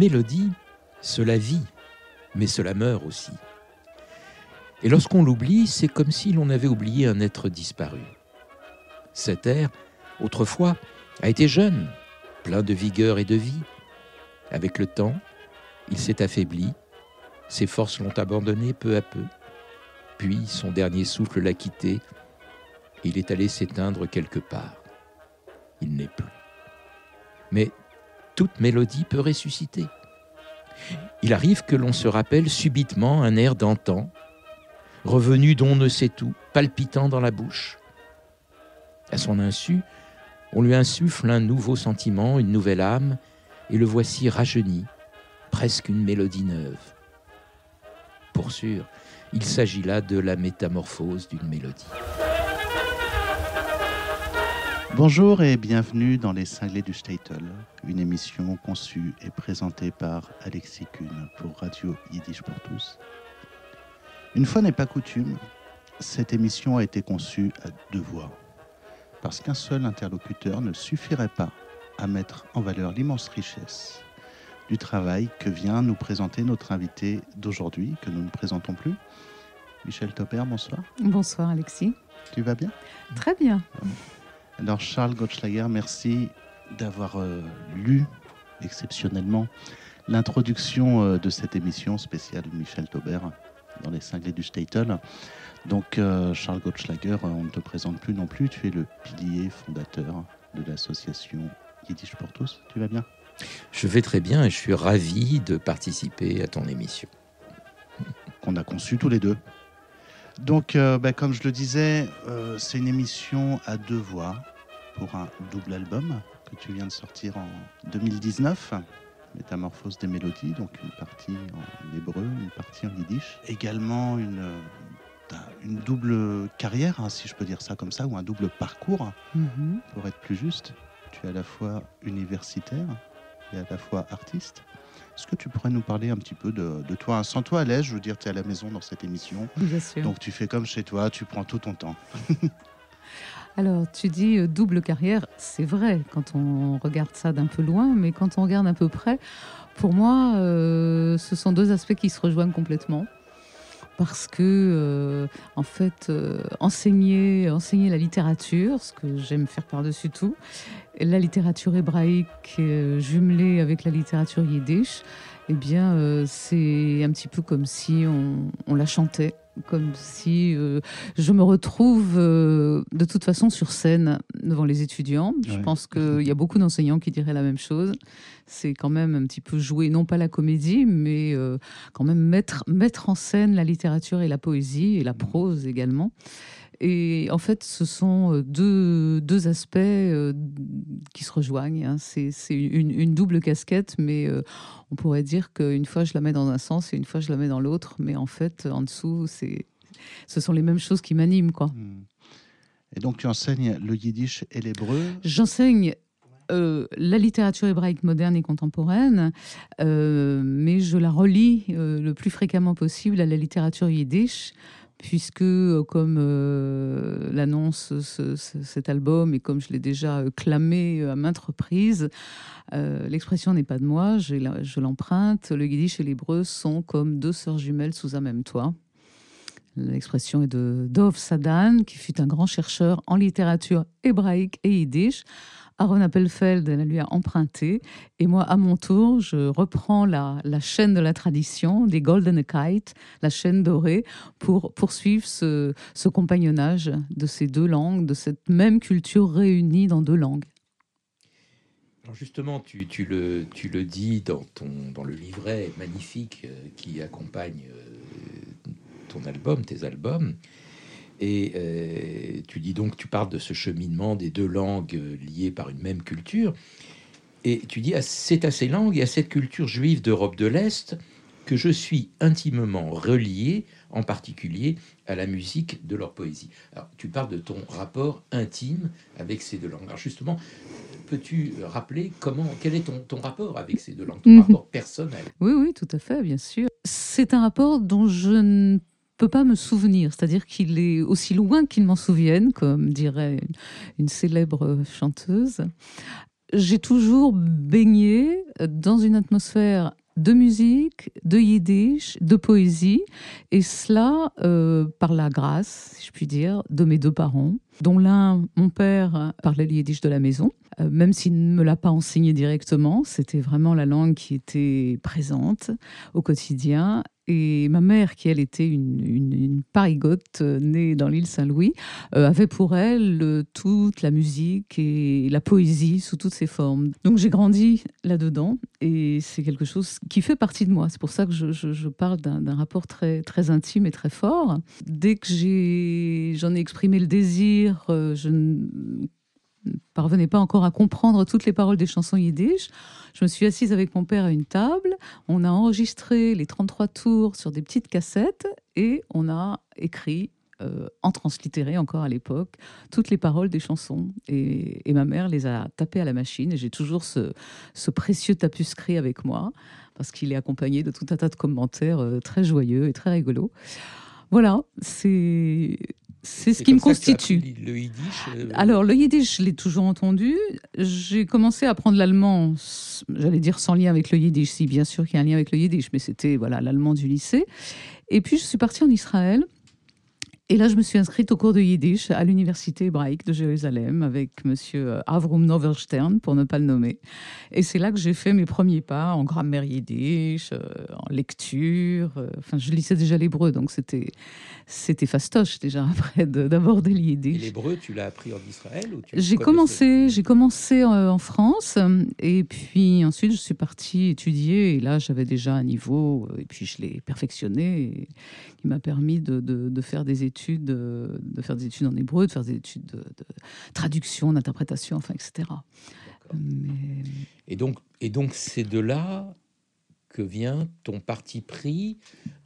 Mélodie, cela vit, mais cela meurt aussi. Et lorsqu'on l'oublie, c'est comme si l'on avait oublié un être disparu. Cet air, autrefois, a été jeune, plein de vigueur et de vie. Avec le temps, il s'est affaibli, ses forces l'ont abandonné peu à peu, puis son dernier souffle l'a quitté, il est allé s'éteindre quelque part. Il n'est plus. Mais toute mélodie peut ressusciter. Il arrive que l'on se rappelle subitement un air d'antan, revenu d'on ne sait où, palpitant dans la bouche. À son insu, on lui insuffle un nouveau sentiment, une nouvelle âme, et le voici rajeuni, presque une mélodie neuve. Pour sûr, il s'agit là de la métamorphose d'une mélodie. Bonjour et bienvenue dans Les Cinglés du Statel, une émission conçue et présentée par Alexis Kuhn pour Radio Yiddish pour tous. Une fois n'est pas coutume, cette émission a été conçue à deux voix, parce qu'un seul interlocuteur ne suffirait pas à mettre en valeur l'immense richesse du travail que vient nous présenter notre invité d'aujourd'hui, que nous ne présentons plus. Michel Topper, bonsoir. Bonsoir Alexis. Tu vas bien? Très bien. Alors Charles Gottschlager, merci d'avoir euh, lu exceptionnellement l'introduction euh, de cette émission spéciale Michel Tauber dans les cinglés du Statel. Donc euh, Charles Gottschlager, on ne te présente plus non plus, tu es le pilier fondateur de l'association Yiddish pour tous. Tu vas bien? Je vais très bien et je suis ravi de participer à ton émission. Qu'on a conçu tous les deux. Donc, euh, bah, comme je le disais, euh, c'est une émission à deux voix pour un double album que tu viens de sortir en 2019. Métamorphose des mélodies, donc une partie en hébreu, une partie en yiddish. Également une, euh, une double carrière, hein, si je peux dire ça comme ça, ou un double parcours, Mhm. pour être plus juste. Tu es à la fois universitaire et à la fois artiste. Est-ce que tu pourrais nous parler un petit peu de, de toi? Sans toi à l'aise, je veux dire, tu es à la maison dans cette émission. Bien sûr. Donc tu fais comme chez toi, tu prends tout ton temps. Alors, tu dis euh, double carrière, c'est vrai quand on regarde ça d'un peu loin, mais quand on regarde un peu près, pour moi, euh, ce sont deux aspects qui se rejoignent complètement. Parce que, euh, en fait, euh, enseigner, la littérature, ce que j'aime faire par-dessus tout, la littérature hébraïque euh, jumelée avec la littérature yiddish, eh bien, c'est un petit peu comme si on la chantait, comme si euh, je me retrouve euh, de toute façon sur scène devant les étudiants. Je Ouais. pense qu'il y a beaucoup d'enseignants qui diraient la même chose. C'est quand même un petit peu jouer, non pas la comédie, mais euh, quand même mettre, mettre en scène la littérature et la poésie, et la prose également. Et en fait, ce sont euh, deux, deux aspects euh, qui se rejoignent. hein. C'est une, une double casquette, mais euh, on pourrait dire qu'une fois je la mets dans un sens et une fois je la mets dans l'autre. Mais en fait, en dessous, ce sont les mêmes choses qui m'animent. quoi. Hmm. Et donc tu enseignes le yiddish et l'hébreu? J'enseigne euh, la littérature hébraïque moderne et contemporaine, euh, mais je la relie euh, le plus fréquemment possible à la littérature yiddish, puisque, euh, comme euh, l'annonce ce- ce- cet album et comme je l'ai déjà euh, clamé à maintes reprises, l'expression n'est pas de moi, je l'emprunte. Le yiddish et l'hébreu sont comme deux sœurs jumelles sous un même toit. L'expression est de Dov Sadan, qui fut un grand chercheur en littérature hébraïque et yiddish. Aaron Appelfeld la lui a emprunté. Et moi, à mon tour, je reprends la, la chaîne de la tradition, des Golden Kite, la chaîne dorée, pour poursuivre ce, ce compagnonnage de ces deux langues, de cette même culture réunie dans deux langues. Justement, tu, tu le, tu le dis dans, ton, dans le livret magnifique euh, qui accompagne euh, ton album, tes albums. Et euh, tu dis donc, tu parles de ce cheminement des deux langues euh, liées par une même culture. Et tu dis, ah, c'est à ces langues et à cette culture juive d'Europe de l'Est que je suis intimement relié, en particulier à la musique de leur poésie. Alors, tu parles de ton rapport intime avec ces deux langues. Alors justement, peux-tu rappeler comment, quel est ton, ton rapport avec ces deux langues, ton Mhm. rapport personnel? Oui, oui, tout à fait, bien sûr. C'est un rapport dont je ne peux pas me souvenir, c'est-à-dire qu'il est aussi loin qu'il m'en souvienne, comme dirait une, célèbre chanteuse. j'ai toujours baigné dans une atmosphère de musique, de yiddish, de poésie, et cela euh, par la grâce, si je puis dire, de mes deux parents, dont l'un, mon père, parlait le yiddish de la maison, euh, même s'il ne me l'a pas enseigné directement, c'était vraiment la langue qui était présente au quotidien, et ma mère, qui elle était une, une, parigote euh, née dans l'île Saint-Louis, euh, avait pour elle toute la musique et la poésie sous toutes ses formes. Donc j'ai grandi là-dedans et c'est quelque chose qui fait partie de moi. C'est pour ça que je, parle d'un rapport très, très intime et très fort. Dès que j'en ai, ai, exprimé le désir, euh, je parvenais pas encore à comprendre toutes les paroles des chansons yiddish. Je me suis assise avec mon père à une table, on a enregistré les 33 tours sur des petites cassettes et on a écrit euh, en translittéré encore à l'époque, toutes les paroles des chansons. Et, ma mère les a tapées à la machine et j'ai toujours ce, ce, précieux tapuscrit avec moi parce qu'il est accompagné de tout un tas de commentaires euh, très joyeux et très rigolos. Voilà, c'est c'est ce qui me constitue. Le yiddish euh, Alors, le yiddish, je l'ai toujours entendu. J'ai commencé à apprendre l'allemand, j'allais dire sans lien avec le yiddish, si bien sûr qu'il y a un lien avec le yiddish, mais c'était voilà l'allemand du lycée. Et puis, je suis partie en Israël et là, je me suis inscrite au cours de Yiddish à l'université hébraïque de Jérusalem avec monsieur euh, Avrum Noverstern, pour ne pas le nommer. Et c'est là que j'ai fait mes premiers pas en grammaire yiddish, euh, en lecture. Euh, enfin, je lisais déjà l'hébreu, donc c'était c'était fastoche déjà après d'aborder le yiddish. l'hébreu, tu l'as appris en Israël J'ai commencé, j'ai commencé en France, et puis ensuite je suis partie étudier. Et là, j'avais déjà un niveau, et puis je l'ai perfectionné, qui m'a permis de, de, de faire des études de faire des études en hébreu, de faire des études de, traduction, d'interprétation, enfin, etc. Et donc, et donc c'est de là que vient ton parti pris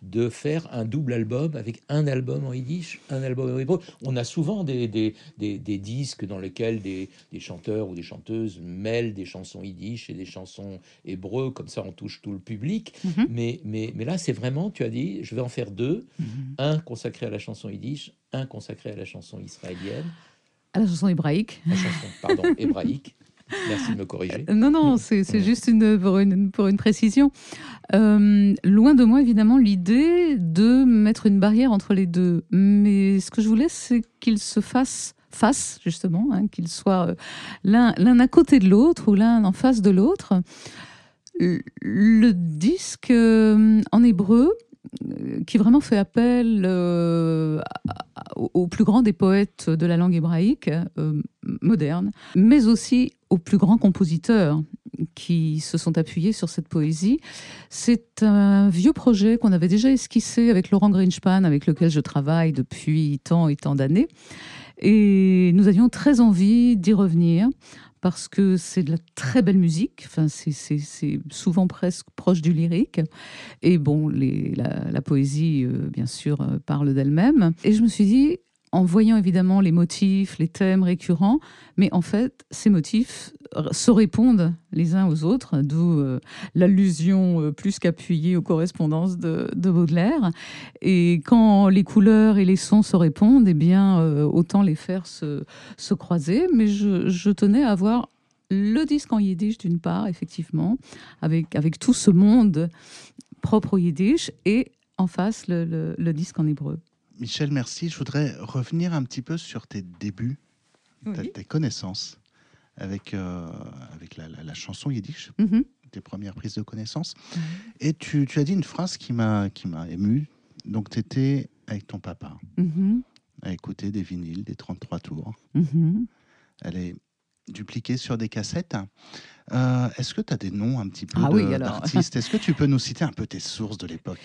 de faire un double album avec un album en yiddish, un album en hébreu. On a souvent des, des, des, disques dans lesquels des, chanteurs ou des chanteuses mêlent des chansons yiddish et des chansons hébreux, comme ça on touche tout le public. Mhm. mais, mais, mais là, c'est vraiment, tu as dit, je vais en faire deux, mhm. un consacré à la chanson yiddish, un consacré à la chanson israélienne. À la chanson hébraïque. La chanson, pardon, hébraïque. Merci de me corriger. Non, non, c'est juste une, pour, une, pour une précision. Euh, loin de moi, évidemment, l'idée de mettre une barrière entre les deux. Mais ce que je voulais, c'est qu'ils se fassent face, justement, hein, qu'ils soient euh, l'un à côté de l'autre ou l'un en face de l'autre. Le disque euh, en hébreu, qui vraiment fait appel euh, au plus grand des poètes de la langue hébraïque euh, moderne, mais aussi aux plus grands compositeurs qui se sont appuyés sur cette poésie. C'est un vieux projet qu'on avait déjà esquissé avec Laurent Greenspan, avec lequel je travaille depuis tant et tant d'années. Et nous avions très envie d'y revenir parce que c'est de la très belle musique. Enfin, c'est souvent presque proche du lyrique. Et bon, la, poésie, euh, bien sûr, euh, parle d'elle-même. Et je me suis dit, en voyant évidemment les motifs, les thèmes récurrents, mais en fait, ces motifs se répondent les uns aux autres, d'où euh, l'allusion euh, plus qu'appuyée aux correspondances de, Baudelaire. Et quand les couleurs et les sons se répondent, eh bien, euh, autant les faire se, se croiser. Mais je, tenais à avoir le disque en yiddish d'une part, effectivement, avec, avec tout ce monde propre au yiddish, et en face le disque en hébreu. Michel, merci. Je voudrais revenir un petit peu sur tes débuts, tes connaissances avec, euh, avec la, chanson yiddish, mm-hmm. tes premières prises de connaissances. Et tu, tu, as dit une phrase qui m'a ému. Donc, tu étais avec ton papa mm-hmm. à écouter des vinyles, des 33 tours. Mm-hmm. Elle est dupliquée sur des cassettes. Euh, est-ce que tu as des noms un petit peu ah d'artistes? Est-ce que tu peux nous citer un peu tes sources de l'époque?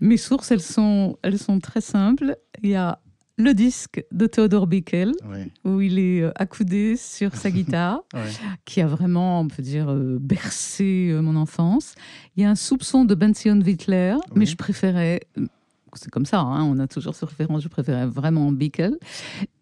Mes sources, elles sont, elles sont très simples. Il y a le disque de Theodore Bickel, où il est euh, accoudé sur sa guitare, qui a vraiment, on peut dire, euh, bercé mon enfance. Il y a un soupçon de Benzion Wittler, mais je préférais c'est comme ça, hein, on a toujours ce référence, je préférais vraiment Bickel,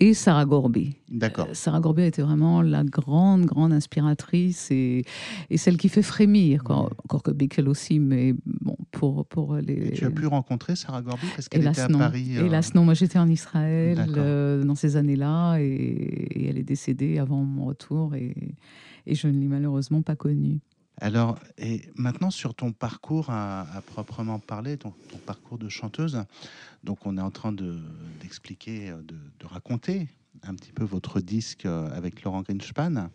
et Sarah Gorby. D'accord. Euh, Sarah Gorby a été vraiment la grande, grande inspiratrice et, et celle qui fait frémir, encore que Bickel aussi, mais bon, pour, pour les... tu as pu rencontrer Sarah Gorby parce qu'elle était à Paris euh... Hélas non, moi j'étais en Israël euh, dans ces années-là et, elle est décédée avant mon retour et, et je ne l'ai malheureusement pas connu. Alors, et maintenant sur ton parcours à, proprement parler, ton, parcours de chanteuse, donc on est en train d'expliquer, de, de, raconter un petit peu votre disque avec Laurent Greenspan.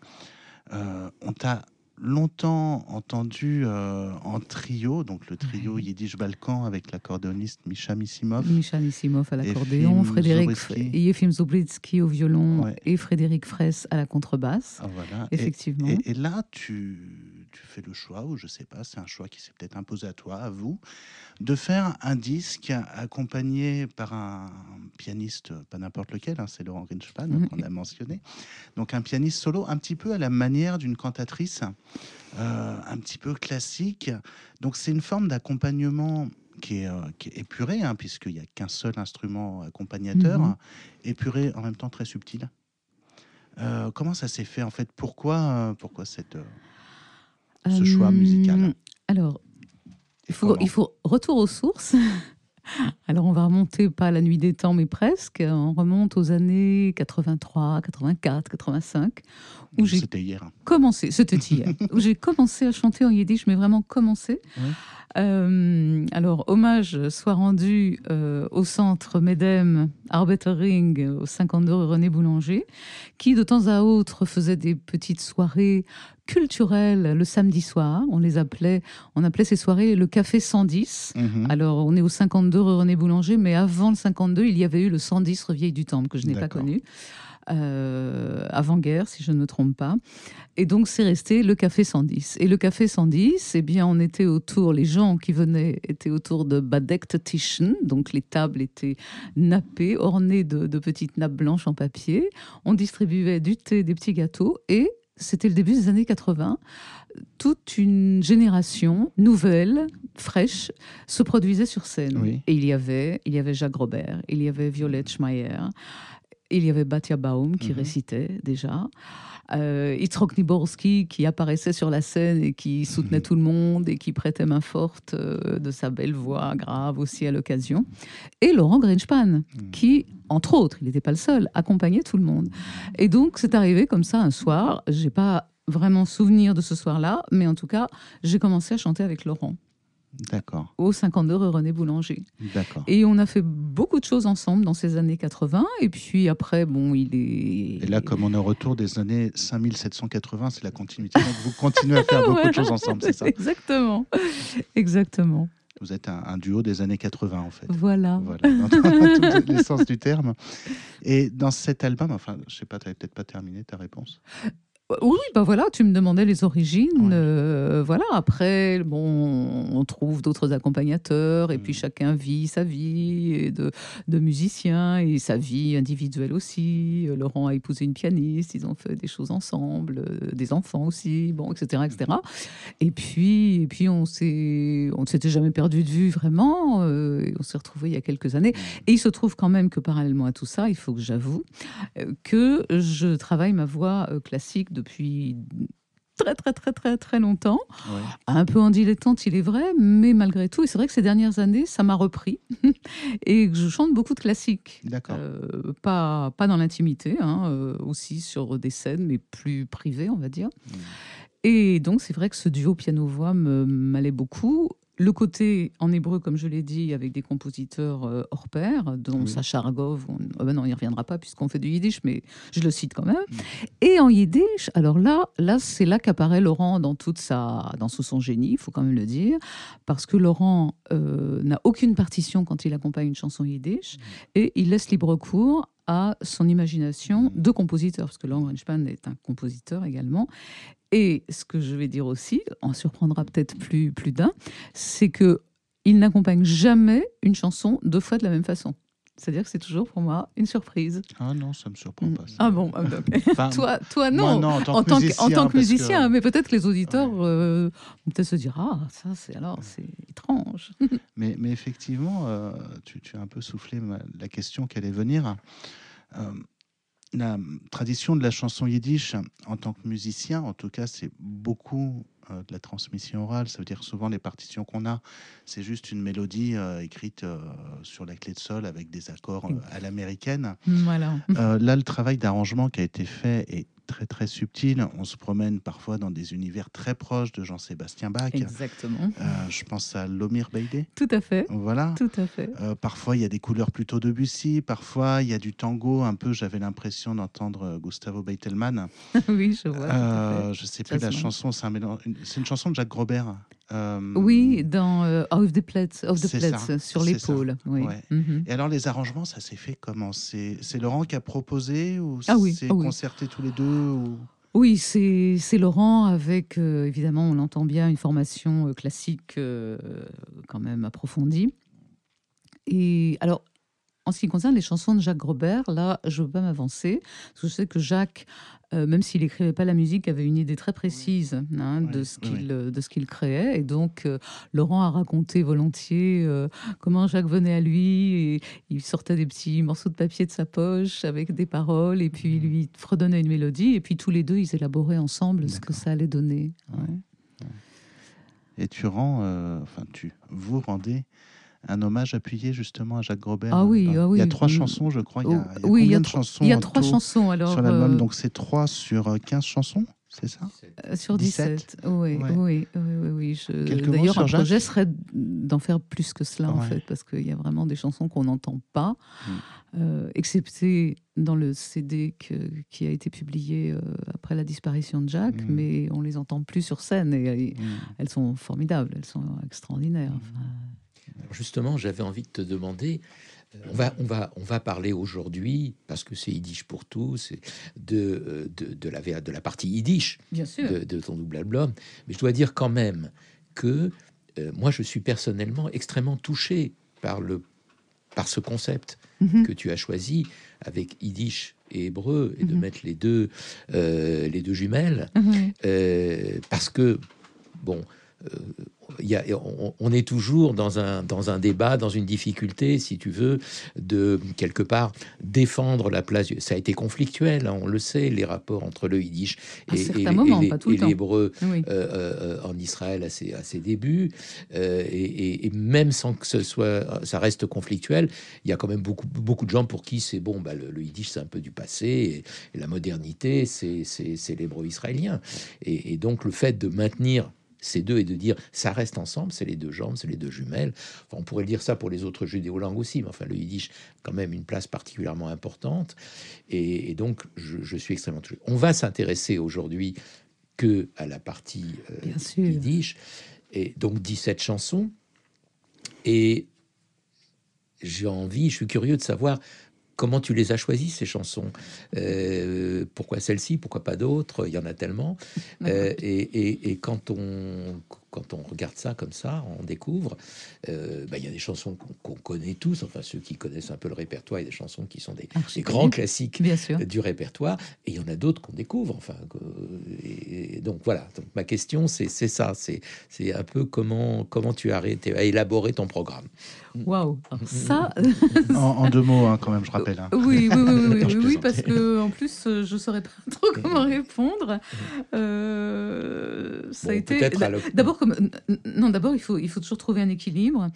Euh, on t'a longtemps entendu euh, en trio, donc le trio Yiddish Balkan avec l'accordéoniste Misha Missimov. Misha Missimov à l'accordéon, Frédéric Yefim Zobritsky au violon et Frédéric Fraisse à la contrebasse. Ah, Effectivement. Et, là, tu, tu, fais le choix, ou je sais pas, c'est un choix qui s'est peut-être imposé à toi, à vous, de faire un disque accompagné par un pianiste, pas n'importe lequel, hein, c'est Laurent Grinspan mm-hmm. qu'on a mentionné. Donc un pianiste solo, un petit peu à la manière d'une cantatrice. Euh, un petit peu classique. Donc c'est une forme d'accompagnement qui est, euh, épuré, hein, puisqu'il n'y a qu'un seul instrument accompagnateur, mhm. épuré en même temps très subtil. Euh, comment ça s'est fait en fait? Pourquoi, pourquoi cette, ce choix musical Alors, il faut, il faut retour aux sources. Alors on va remonter pas à la nuit des temps, mais presque. On remonte aux années 83, 84, 85. Où j'ai c'était hier. Commencé, c'était hier. où j'ai commencé à chanter en yiddish, mais vraiment commencé. Euh, alors, hommage soit rendu euh, au centre Medem Arbetering au 52 René Boulanger, qui de temps à autre faisait des petites soirées culturelles le samedi soir. On les appelait, on appelait ces soirées le Café 110. Mhm. Alors, on est au 52 René Boulanger, mais avant le 52, il y avait eu le 110 Revieille du Temple, que je n'ai pas connu. Euh, avant-guerre, si je ne me trompe pas. Et donc, c'est resté le Café 110. Et le Café 110, eh bien, on était autour, les gens qui venaient étaient autour de Badekt Tischen, donc les tables étaient nappées, ornées de, de petites nappes blanches en papier. On distribuait du thé, des petits gâteaux, et c'était le début des années 80 toute une génération nouvelle, fraîche, se produisait sur scène. Et il y avait, il y avait Jacques Robert, il y avait Violette Schmeier, il y avait Batia Baum qui mhm. récitait déjà. Euh, Itzrok Niborski qui apparaissait sur la scène et qui soutenait mhm. tout le monde et qui prêtait main forte euh, de sa belle voix grave aussi à l'occasion. Et Laurent Greenspan mhm. qui, entre autres, il n'était pas le seul, accompagnait tout le monde. Et donc c'est arrivé comme ça un soir. J'ai pas vraiment souvenir de ce soir-là, mais en tout cas, j'ai commencé à chanter avec Laurent. D'accord. Au 52 rue René Boulanger. D'accord. Et on a fait beaucoup de choses ensemble dans ces années 80. Et puis après, bon, il est. Et là, comme on est au retour des années 5780, c'est la continuité. Donc vous continuez à faire beaucoup de choses ensemble, c'est ça? Exactement. Exactement. Vous êtes un, duo des années 80, en fait. Voilà. Voilà, dans, tous les sens du terme. Et dans cet album, enfin, je sais pas, tu n'avais peut-être pas terminé ta réponse? Oui, bah voilà, tu me demandais les origines. Euh, voilà, après, bon, on trouve d'autres accompagnateurs et puis mm. chacun vit sa vie de, de musicien et sa vie individuelle aussi. Euh, Laurent a épousé une pianiste, ils ont fait des choses ensemble, euh, des enfants aussi, bon, etc., etc. Mm. Et puis, et puis on s'est, on ne s'était jamais perdu de vue vraiment. on s'est retrouvés il y a quelques années. Mm. Et il se trouve quand même que parallèlement à tout ça, il faut que j'avoue que je travaille ma voix classique de depuis très très très très très longtemps, un peu en dilettante il est vrai, mais malgré tout, et c'est vrai que ces dernières années, ça m'a repris, et je chante beaucoup de classiques. D'accord. Euh, pas, pas dans l'intimité, hein, euh, aussi sur des scènes, mais plus privées, on va dire. Mmh. Et donc c'est vrai que ce duo piano-voix m'allait beaucoup le côté en hébreu, comme je l'ai dit, avec des compositeurs euh, hors pair, dont Sacha Argov, on, oh ben non, il n'y reviendra pas puisqu'on fait du yiddish, mais je le cite quand même. Mm. Et en yiddish, alors là, là c'est là qu'apparaît Laurent dans, toute sa, dans tout son génie, il faut quand même le dire, parce que Laurent euh, n'a aucune partition quand il accompagne une chanson yiddish, mm. et il laisse libre cours à son imagination de compositeur, parce que Laurent Greenspan est un compositeur également. Et ce que je vais dire aussi, en surprendra peut-être plus, plus d'un, c'est que il n'accompagne jamais une chanson deux fois de la même façon. C'est-à-dire que c'est toujours pour moi une surprise. Ah non, ça ne me surprend pas. Ah bon, ah, toi, toi non. en, tant que, musicien, mais peut-être que les auditeurs euh, vont peut-être se dire ah ça c'est alors c'est étrange. mais, mais effectivement, euh, tu, tu, as un peu soufflé la question qui allait venir. Euh, la tradition de la chanson yiddish en tant que musicien, en tout cas, c'est beaucoup euh, de la transmission orale. Ça veut dire souvent les partitions qu'on a, c'est juste une mélodie euh, écrite euh, sur la clé de sol avec des accords à l'américaine. Voilà. Là, le travail d'arrangement qui a été fait est très très subtil. On se promène parfois dans des univers très proches de Jean-Sébastien Bach. Exactement. Euh, je pense à Lomir Beydé. Tout à fait. Voilà. Tout à fait. Euh, parfois, il y a des couleurs plutôt Debussy. Parfois, il y a du tango. Un peu, j'avais l'impression d'entendre euh, Gustavo Beitelman. oui, je vois. Euh, je sais plus la chanson. C'est un mélange- une chanson de Jacques Grobert. Euh, Oui, dans euh, Off the Plates, Off the Plates, sur l'épaule. Oui. Ouais. Mhm. Et alors, les arrangements, ça s'est fait comment? C'est Laurent qui a proposé ou Ah oui, c'est ah oui. concerté tous les deux ou... Oui, c'est Laurent avec, euh, évidemment, on l'entend bien, une formation classique quand même approfondie. Et alors, en ce qui concerne les chansons de Jacques Grobert, là, je ne veux pas m'avancer, parce que je sais que Jacques, euh, même s'il n'écrivait pas la musique, avait une idée très précise hein, de ce qu'il euh, de ce qu'il créait. Et donc, euh, Laurent a raconté volontiers euh, comment Jacques venait à lui et il sortait des petits morceaux de papier de sa poche avec des paroles et puis il lui fredonnait une mélodie et puis tous les deux ils élaboraient ensemble ce que ça allait donner. Ouais. Et tu rends, enfin tu, vous rendez un hommage appuyé justement à Jacques Grobert. Ah oui, ah Il y a trois chansons, je crois. Il y a, il y a oui, il y a de trois- chansons Il y a trois chansons alors sur l'album. euh, Donc c'est 3 sur euh, 15 chansons, c'est ça? Euh, sur 17. 17. Oui, Ouais. oui, oui, oui, oui. Je- Quelques mots D'ailleurs, un projet Jacques serait d'en faire plus que cela en fait, parce qu'il y a vraiment des chansons qu'on n'entend pas, Mm. euh, excepté dans le CD que- qui a été publié euh, après la disparition de Jacques, Mm. mais on les entend plus sur scène et, et Mm. elles sont formidables, elles sont extraordinaires. Enfin, Alors justement, j'avais envie de te demander, euh, on va, on va, on va parler aujourd'hui, parce que c'est Yiddish pour tous, de, euh, de, de la, de la partie Yiddish Bien sûr. de, de ton double album. Mais je dois dire quand même que euh, moi, je suis personnellement extrêmement touché par, le, par ce concept Mhm. que tu as choisi avec Yiddish et hébreu, et de Mhm. mettre les deux, euh, les deux jumelles. Euh, parce que, bon, y a, on, on est toujours dans un, dans un débat, dans une difficulté, si tu veux, de quelque part défendre la place. Ça a été conflictuel, hein, on le sait, les rapports entre le yiddish et, et- et l'hébreu Oui. euh, euh, en Israël à ses, à ses débuts. Euh, et, même sans que ce soit, ça reste conflictuel, il y a quand même beaucoup, beaucoup de gens pour qui c'est bon, bah, le, le yiddish c'est un peu du passé, et, la modernité c'est l'hébreu israélien. Et, et donc le fait de maintenir ces deux et de dire ça reste ensemble, c'est les deux jambes, c'est les deux jumelles. Enfin, on pourrait dire ça pour les autres judéo-langues aussi, mais enfin le yiddish quand même une place particulièrement importante. Et, et donc je, je suis extrêmement touché. On va s'intéresser aujourd'hui que à la partie euh, yiddish, et donc 17 chansons. Et j'ai envie, je suis curieux de savoir comment tu les as choisies, ces chansons? Euh, pourquoi celle-ci, pourquoi pas d'autres? Il y en a tellement. Euh, et, et- et quand, on, quand on regarde ça comme ça, on découvre, euh, bah, il y a des chansons qu'on connaît tous, enfin ceux qui connaissent un peu le répertoire, il y a des chansons qui sont des, grands classiques Bien sûr. du répertoire, et il y en a d'autres qu'on découvre. Enfin, que- et, et donc voilà. Donc ma question, c'est ça. C'est un peu comment comment tu as, as élaboré ton programme? Waouh. Ça, en, en deux mots, hein, quand même, je rappelle. hein. Oui, oui, oui, oui, oui, parce que en plus, euh, je saurais pas trop comment répondre. Euh, ça a été peut-être à l'oc- d'abord comme non, d'abord il faut il faut toujours trouver un équilibre.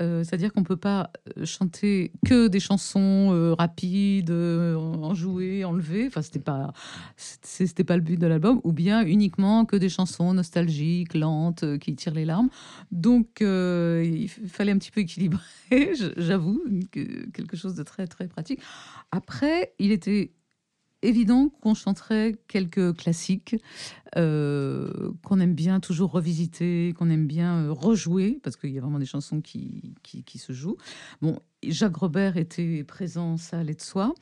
Euh, C'est-à-dire qu'on peut pas chanter que des chansons euh, rapides, enjouées, enlevées. Enfin, c'était pas c'était pas le but de l'album, ou bien uniquement que des chansons nostalgiques, lentes, qui tirent les larmes. Donc, euh, il fallait un petit peu équilibrer, j'avoue, que- quelque chose de très, très pratique. Après, il était évident qu'on chanterait quelques classiques euh, qu'on aime bien toujours revisiter, qu'on aime bien euh, rejouer, parce qu'il y a vraiment des chansons qui, qui, qui se jouent. Bon, Jacques Robert était présent, ça allait de soi.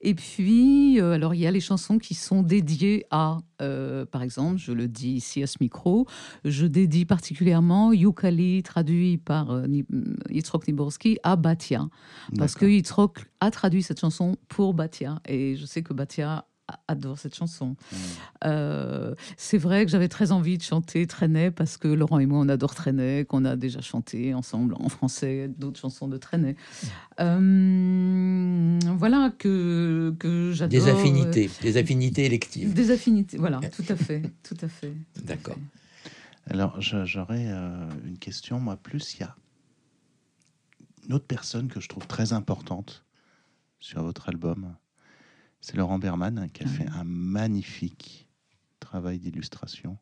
Et puis, euh, alors, il y a les chansons qui sont dédiées à, euh, par exemple, je le dis ici à ce micro, je dédie particulièrement Yukali, traduit par euh, Yitzhak Niborski, à Batia. Parce que. Yitzhak a traduit cette chanson pour Batia. Et je sais que Batia adore cette chanson. Mm. Euh, c'est vrai que j'avais très envie de chanter Trenet parce que Laurent et moi, on adore Trenet, qu'on a déjà chanté ensemble en français d'autres chansons de Trenet. Euh, voilà que, que j'adore. Des affinités, des affinités électives. Des affinités, voilà, tout à fait, tout à fait. D'accord. Alors, j'aurais euh, une question, moi, plus. Il y a une autre personne que je trouve très importante sur votre album. C'est Laurent Berman qui a fait un magnifique travail d'illustration.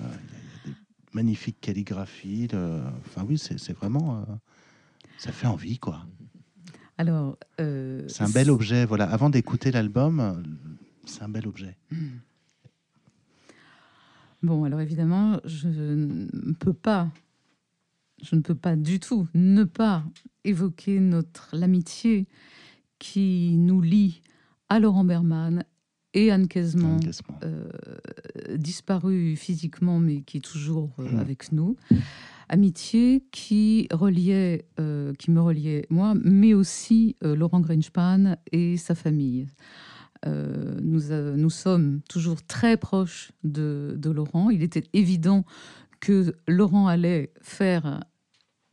Euh, il y, a des magnifiques calligraphies. Enfin, oui, c'est vraiment. Euh, ça fait envie, quoi. Alors. c'est un bel objet. Voilà. Avant d'écouter l'album, c'est un bel objet. Hmm. Bon, alors évidemment, je ne peux pas, je ne peux pas du tout ne pas évoquer notre l'amitié qui nous lie à Laurent Berman et Anne Quesman, euh, disparu physiquement mais qui est toujours euh, hmm. avec nous. Amitié qui reliait, euh, qui me reliait moi, mais aussi Laurent Greenspan et sa famille. Euh, nous, euh, nous, sommes toujours très proches de, Laurent. Il était évident que Laurent allait faire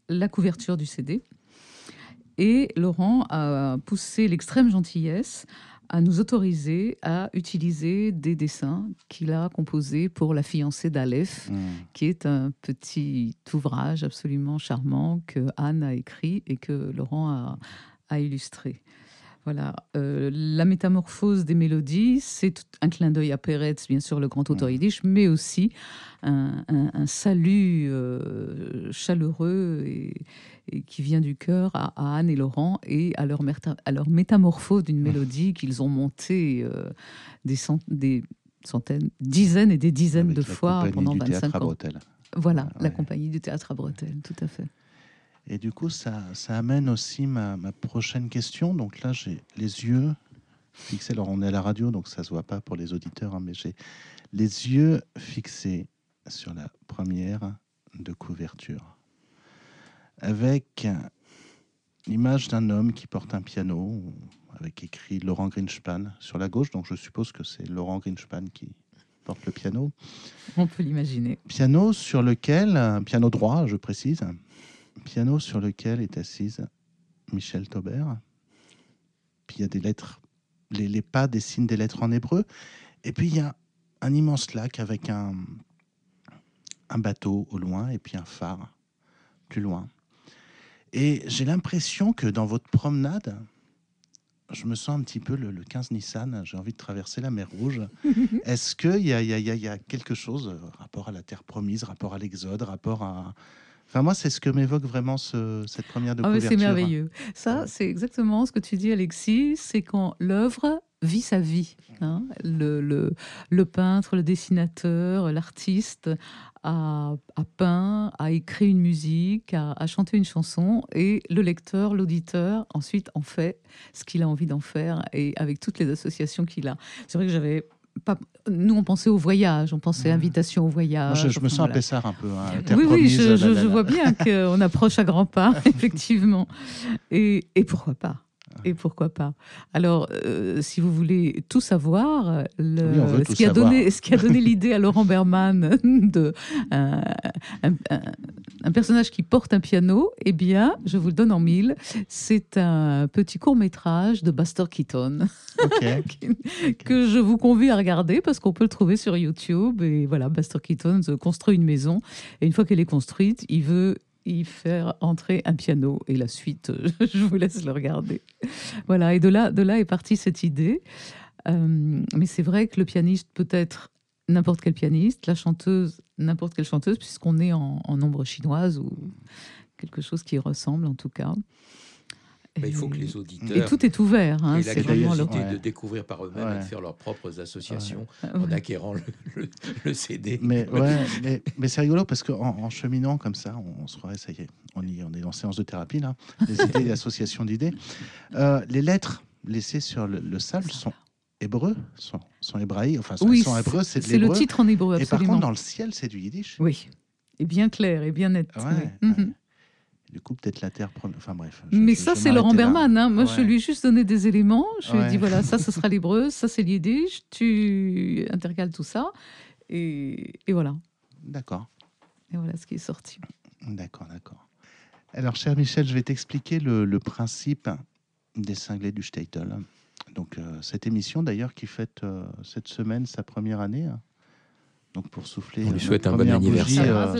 la couverture du CD. Et Laurent a poussé l'extrême gentillesse à nous autoriser à utiliser des dessins qu'il a composés pour La fiancée d'Aleph, mmh. qui est un petit ouvrage absolument charmant que Anne a écrit et que Laurent a, a illustré. Voilà, euh, la métamorphose des mélodies, c'est un clin d'œil à Peretz, bien sûr, le grand auteur yiddish, mais aussi un, salut euh, chaleureux et, qui vient du cœur à, Anne et Laurent et à leur, à leur métamorphose d'une mélodie qu'ils ont montée euh, des, des, centaines, dizaines et des dizaines de fois pendant 25 ans. Voilà, la compagnie du théâtre à Bretelles, tout à fait. Et du coup, ça, ça amène aussi ma, ma, prochaine question. Donc là, j'ai les yeux fixés. Alors, on est à la radio, donc ça se voit pas pour les auditeurs, hein, mais j'ai les yeux fixés sur la première de couverture, avec l'image d'un homme qui porte un piano, avec écrit Laurent Greenspan sur la gauche. Donc, je suppose que c'est Laurent Greenspan qui porte le piano. On peut l'imaginer. Piano sur lequel, piano droit, je précise, piano sur lequel est assise Michel Taubert. Puis il y a des lettres, les, pas dessinent des lettres en hébreu. Et puis il y a un immense lac avec un, un bateau au loin et puis un phare plus loin. Et j'ai l'impression que dans votre promenade, je me sens un petit peu le, 15 Nissan, j'ai envie de traverser la mer Rouge. Est-ce qu'il y, y, y, a quelque chose, euh, rapport à la terre promise, rapport à l'Exode, rapport à, Enfin, moi, c'est ce que m'évoque vraiment cette première de ah C'est merveilleux. Ça, c'est exactement ce que tu dis, Alexis. C'est quand l'œuvre vit sa vie. Hein. Le, le, le, peintre, le dessinateur, l'artiste a, a, peint, a écrit une musique, a, a, chanté une chanson, et le lecteur, l'auditeur, ensuite en fait ce qu'il a envie d'en faire, et avec toutes les associations qu'il a. C'est vrai que j'avais nous, on pensait au voyage, on pensait mmh. invitation au voyage. je, me sens voilà. Pessard un peu. Hein, oui, oui, je, je vois bien qu'on approche à grands pas, effectivement. Et, et pourquoi pas? Et pourquoi pas. Alors, euh, si vous voulez tout savoir, le, ce, qui a donné, ce qui a donné l'idée à Laurent Berman de un, un, personnage qui porte un piano, eh bien, je vous le donne en mille. C'est un petit court métrage de Buster Keaton. Que je vous convie à regarder parce qu'on peut le trouver sur YouTube. Et voilà, Buster Keaton construit une maison. Et une fois qu'elle est construite, il veut y faire entrer un piano. Et la suite, je vous laisse le regarder. Voilà, et de là, de là est partie cette idée. Euh, mais c'est vrai que le pianiste peut être n'importe quel pianiste, la chanteuse, n'importe quelle chanteuse, puisqu'on est en, en ombre chinoise ou quelque chose qui ressemble en tout cas. Bah, il faut que les auditeurs. Et tout est ouvert. Hein, la curiosité de découvrir par eux-mêmes et de faire leurs propres associations en acquérant le, CD. Mais, mais, mais c'est rigolo parce qu'en en, cheminant comme ça, on, se croirait, ça y est, on, y, on est en séance de thérapie là, les idées, l'association d'idées. Euh, les lettres laissées sur le, sable sont hébreux, sont, sont hébraïques, enfin, oui, sont hébreux, c'est C'est le titre en hébreu, absolument. Et par contre, dans le ciel, c'est du yiddish. Oui, et bien clair, et bien net. Mhm. Du coup, peut-être la Terre. Enfin bref. Mais ça, c'est Laurent Berman. Hein. Moi, je lui ai juste donné des éléments. Je lui ai dit voilà, ça, ce sera l'hébreu, ça, c'est l'idée. Tu intercales tout ça. Et, et voilà. D'accord. Et voilà ce qui est sorti. D'accord, d'accord. Alors, cher Michel, je vais t'expliquer le, principe des cinglés du Statel. Donc, euh, cette émission, d'ailleurs, qui fête euh, cette semaine sa première année, hein, Donc pour souffler. On lui souhaite un bon anniversaire. euh,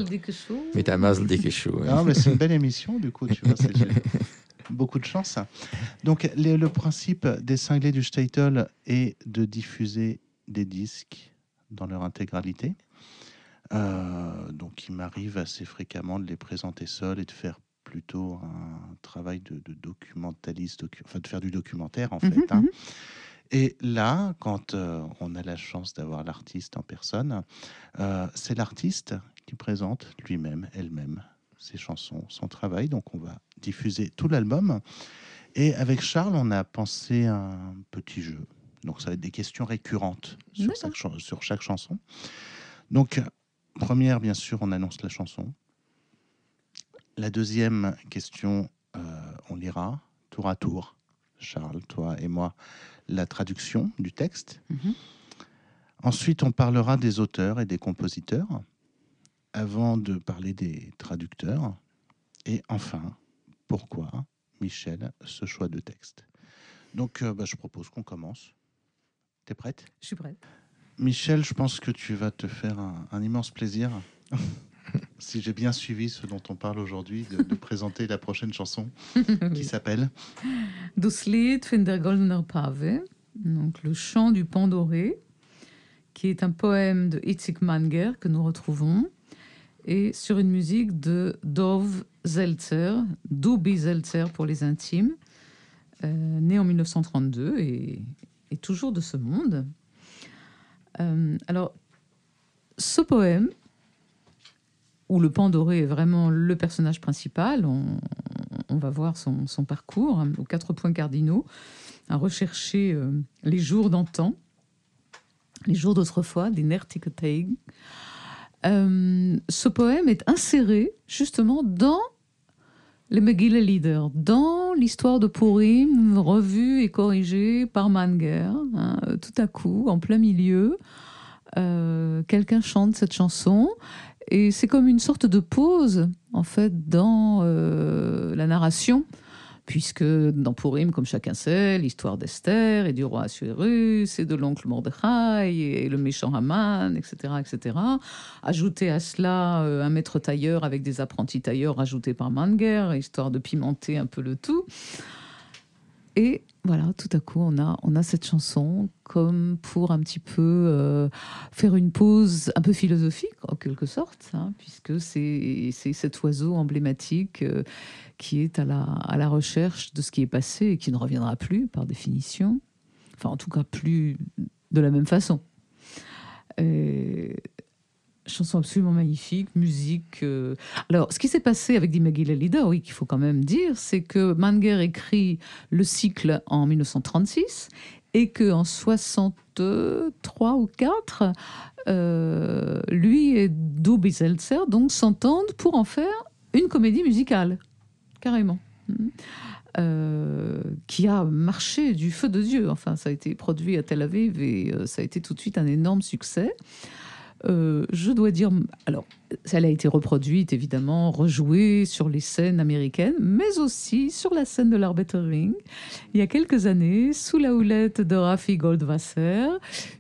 c'est une belle émission, du coup, tu vois, beaucoup de chance. Donc, les- le principe des cinglés du Statel est de diffuser des disques dans leur intégralité. Euh, donc, il m'arrive assez fréquemment de les présenter seuls et de faire plutôt un travail de, de documentaliste, docu- enfin de faire du documentaire en fait. Mhm, hein. Et là, quand euh, on a la chance d'avoir l'artiste en personne, euh, c'est l'artiste qui présente lui-même, elle-même, ses chansons, son travail. Donc on va diffuser tout l'album. Et avec Charles, on a pensé un petit jeu. Donc ça va être des questions récurrentes chaque, sur chaque chanson. Donc, première, bien sûr, on annonce la chanson. La deuxième question, euh, on lira tour à tour, Charles, toi et moi, la traduction du texte. Mhm. Ensuite, on parlera des auteurs et des compositeurs, avant de parler des traducteurs. Et enfin, pourquoi, Michel, ce choix de texte? Donc, euh, bah, je propose qu'on commence. T'es prête? Je suis prête. Michel, je pense que tu vas te faire un, un immense plaisir, si j'ai bien suivi ce dont on parle aujourd'hui, de, de présenter la prochaine chanson qui s'appelle Das Lied von der Goldener Pave, donc le chant du pan doré, qui est un poème de Itzik Manger que nous retrouvons, et sur une musique de Dov Zeltzer, Dubi Zeltzer pour les intimes, euh, né en 1932 et, et toujours de ce monde. Euh, alors, ce poème, où le pan doré est vraiment le personnage principal, on, va voir son, parcours hein, aux quatre points cardinaux, à rechercher euh, les jours d'antan, les jours d'autrefois, des Nertiketeig. Euh, ce poème est inséré justement dans les Megillah Leaders, dans l'histoire de Purim, revue et corrigée par Manger. hein, tout à coup, en plein milieu, euh, quelqu'un chante cette chanson et c'est comme une sorte de pause, en fait, dans euh, la narration, puisque dans Purim, comme chacun sait, l'histoire d'Esther et du roi Assuérus et de l'oncle Mordechai et le méchant Haman, etc., etc. Ajouter à cela euh, un maître tailleur avec des apprentis tailleurs rajoutés par Manger, histoire de pimenter un peu le tout. Et voilà, tout à coup, on a, on a cette chanson comme pour un petit peu euh, faire une pause un peu philosophique, en quelque sorte, hein, puisque c'est cet oiseau emblématique euh, qui est à la, à la recherche de ce qui est passé et qui ne reviendra plus, par définition. Enfin, en tout cas, plus de la même façon. Et chanson absolument magnifique, musique. euh. Alors, ce qui s'est passé avec Dimagila Leader, oui, qu'il faut quand même dire, c'est que Manger écrit le cycle en 1936 et que en 63 ou 4, euh, lui et Zeltzer donc s'entendent pour en faire une comédie musicale, carrément. Mhm. Euh, qui a marché du feu de Dieu. Enfin, ça a été produit à Tel Aviv et ça a été tout de suite un énorme succès. Euh, je dois dire, alors, elle a été reproduite, évidemment, rejouée sur les scènes américaines, mais aussi sur la scène de l'Arbeitering, il y a quelques années, sous la houlette de Rafi Goldwasser,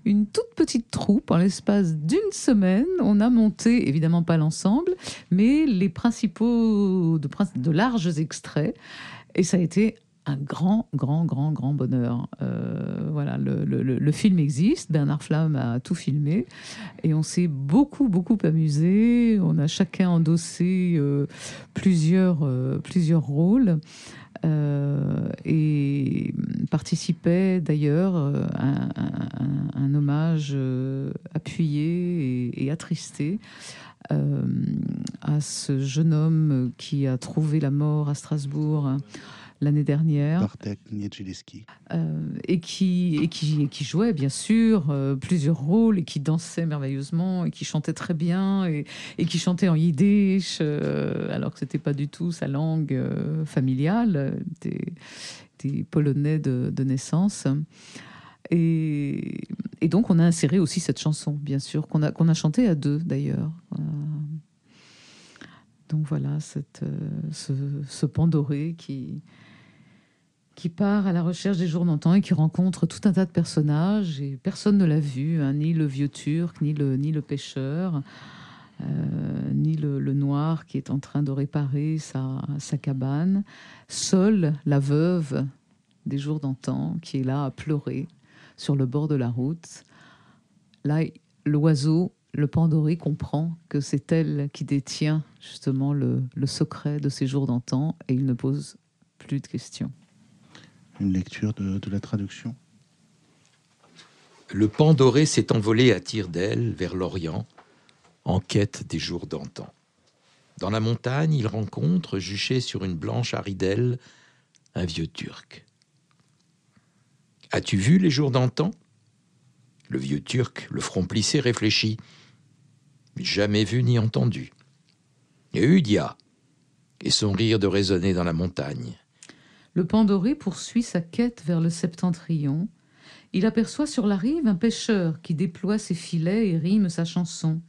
une toute petite troupe, en l'espace d'une semaine, on a monté, évidemment pas l'ensemble, mais les principaux, de, de larges extraits, et ça a été un grand, grand, grand, grand bonheur. Euh, voilà, le, film existe, Bernard Flamme a tout filmé, et on s'est beaucoup, beaucoup amusé. On a chacun endossé euh, plusieurs, euh, plusieurs rôles. et participait d'ailleurs à un, hommage appuyé et, attristé à ce jeune homme qui a trouvé la mort à Strasbourg l'année dernière. Bartek. Euh, et, qui, et, qui, et qui jouait bien sûr euh, plusieurs rôles et qui dansait merveilleusement et qui chantait très bien et, et qui chantait en yiddish euh, alors que c'était pas du tout sa langue familiale, des, des polonais de, de naissance. Et, et donc on a inséré aussi cette chanson, bien sûr, qu'on a, qu'on a chantée à deux d'ailleurs. Donc voilà, cette, ce, ce pan doré qui, qui part à la recherche des jours d'antan et qui rencontre tout un tas de personnages et personne ne l'a vu, hein, ni le vieux turc, ni le, pêcheur, euh, ni le, noir qui est en train de réparer sa, sa cabane. Seule la veuve des jours d'antan qui est là à pleurer sur le bord de la route. Là, l'oiseau, le pandoré, comprend que c'est elle qui détient justement le, le secret de ces jours d'antan et il ne pose plus de questions une lecture de, la traduction. Le pan doré s'est envolé à tire d'aile vers l'Orient, en quête des jours d'antan. Dans la montagne, il rencontre, juché sur une blanche haridelle, un vieux Turc. As-tu vu les jours d'antan? Le vieux Turc, le front plissé, réfléchit. Jamais vu ni entendu. Et Udia, et son rire de résonner dans la montagne. Le Pandoré poursuit sa quête vers le septentrion. Il aperçoit sur la rive un pêcheur qui déploie ses filets et rime sa chanson.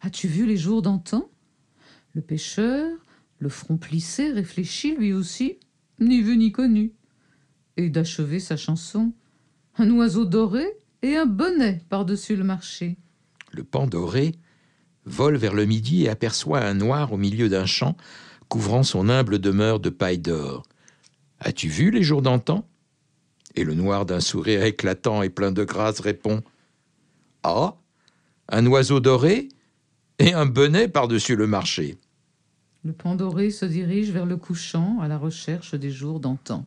As-tu vu les jours d'antan? Le pêcheur, le front plissé, réfléchit lui aussi, ni vu ni connu, et d'achever sa chanson. Un oiseau doré et un bonnet par-dessus le marché. Le Pandoré vole vers le midi et aperçoit un noir au milieu d'un champ couvrant son humble demeure de paille d'or. As-tu vu les jours d'antan? Et le noir d'un sourire éclatant et plein de grâce répond Ah Un oiseau doré et un bonnet par-dessus le marché. Le doré se dirige vers le couchant à la recherche des jours d'antan.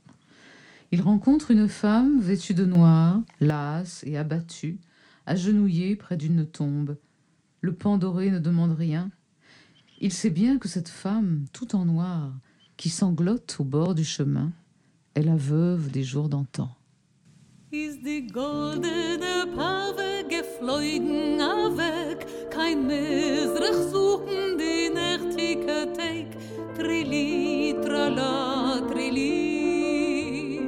Il rencontre une femme vêtue de noir, lasse et abattue, agenouillée près d'une tombe. Le doré ne demande rien. Il sait bien que cette femme, tout en noir, qui sanglote au bord du chemin, est la veuve des jours d'antan. Is die goldene Pave geflogen weg, kein Mesrach suchen die nächtige Teig, Trilli, trala, trilli.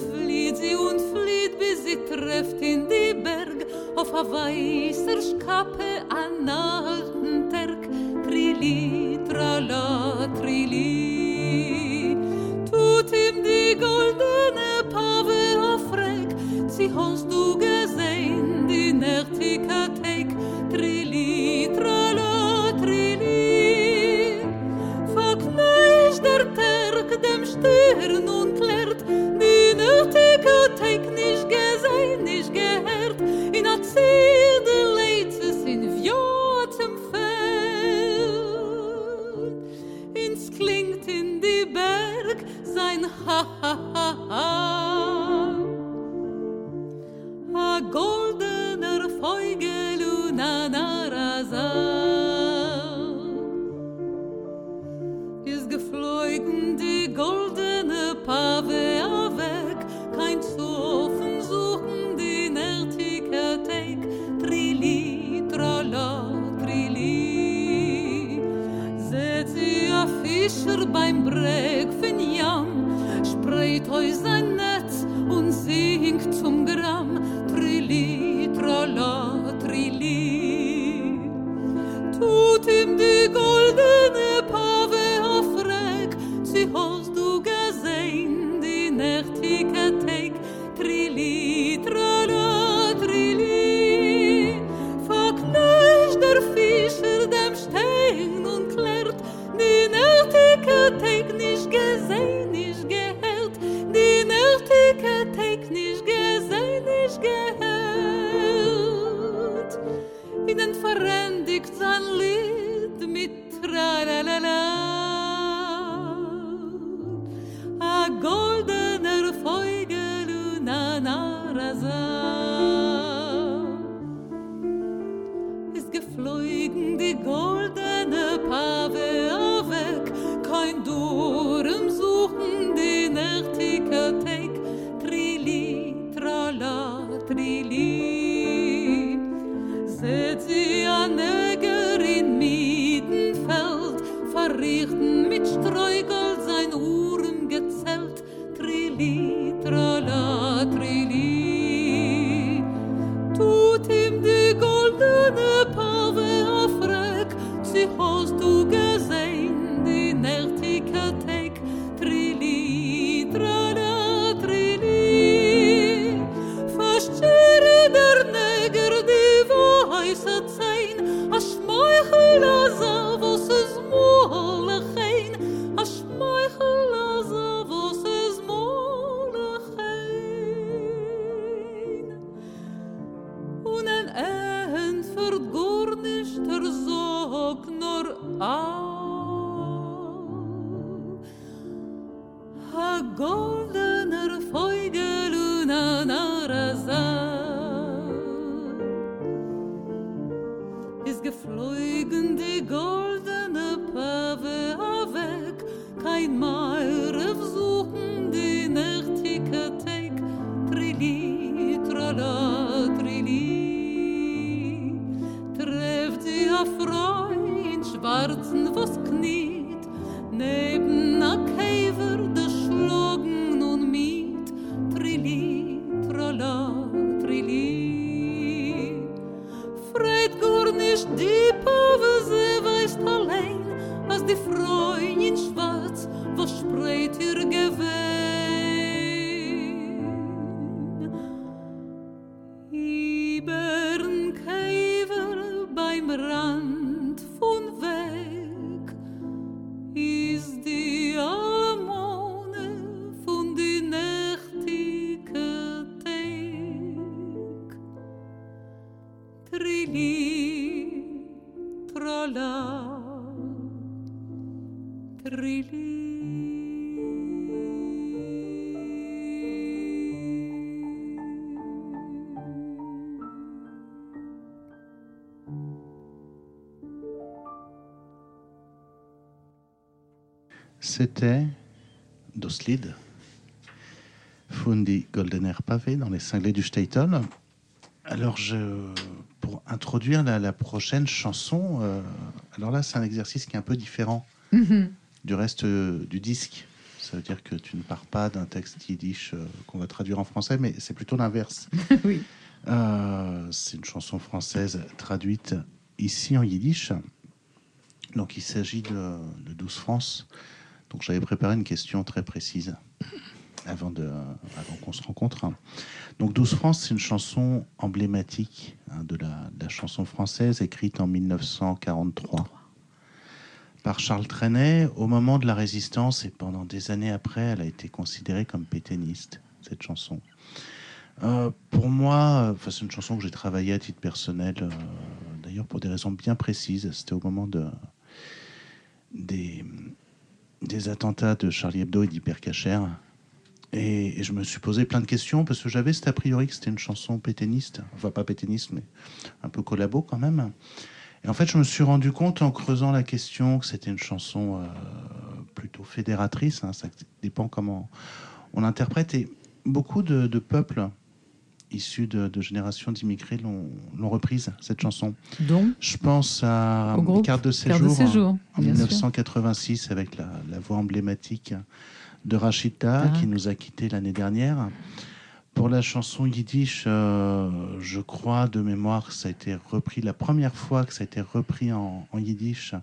Flieht sie und flieht, bis sie trefft in die Berg, auf a weißer Schkappe an alten Terk, Trilli, trala, trilli. Tralalala. A deeper. C'était Doslid, Fundi Goldener Pavé dans les cinglés du Statel. Alors, je, pour introduire la, prochaine chanson, euh, alors là, c'est un exercice qui est un peu différent mhm. du reste euh, du disque. Ça veut dire que tu ne pars pas d'un texte yiddish euh, qu'on va traduire en français, mais c'est plutôt l'inverse. oui. c'est une chanson française traduite ici en yiddish. Donc il s'agit de, de 12 France, donc j'avais préparé une question très précise avant, avant qu'on se rencontre. Donc 12 France, c'est une chanson emblématique hein, de, la, chanson française écrite en 1943 par Charles Trenet. Au moment de la résistance et pendant des années après, elle a été considérée comme pétainiste, cette chanson. Euh, pour moi, c'est une chanson que j'ai travaillée à titre personnel, euh, d'ailleurs pour des raisons bien précises. C'était au moment de, des, des attentats de Charlie Hebdo et d'Hypercacher. Et, et, je me suis posé plein de questions parce que j'avais cet a priori que c'était une chanson pétainiste, enfin pas pétainiste, mais un peu collabo quand même. Et en fait, je me suis rendu compte en creusant la question que c'était une chanson euh, plutôt fédératrice, hein, ça dépend comment on l'interprète. Et beaucoup de, de peuples issus de, générations d'immigrés l'ont reprise, cette chanson. Donc Je pense à Carte de séjour, en 1986 avec la, voix emblématique de Rachita ah. qui nous a quittés l'année dernière. Pour la chanson yiddish, euh, je crois de mémoire que ça a été repris, la première fois que ça a été repris en, en yiddish,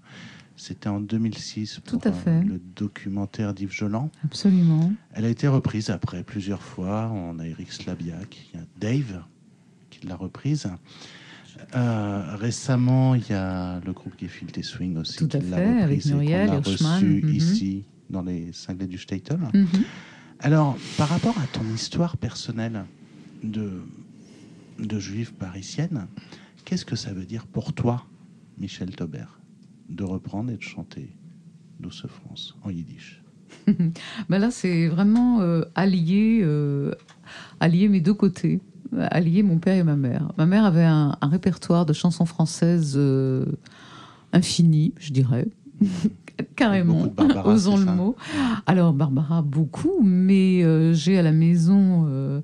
c'était en 2006 pour Tout à fait. le documentaire d'Yves Jolan. Absolument. Elle a été reprise après plusieurs fois. On a Eric Slabiak, il y a Dave qui l'a reprise. Euh, récemment, il y a le groupe Gefilte Swing aussi Tout qui l'a reprise avec Muriel et reçu mhm. ici dans les cinglés du Statel. Mhm. Alors, par rapport à ton histoire personnelle de, de juive parisienne, qu'est-ce que ça veut dire pour toi, Michel Taubert? De reprendre et de chanter Douce France en yiddish ben Là, c'est vraiment euh, allier, euh, allier mes deux côtés, allier mon père et ma mère. Ma mère avait un, répertoire de chansons françaises euh, infini, je dirais. Carrément, osons le mot. Alors, Barbara, beaucoup, mais j'ai à la maison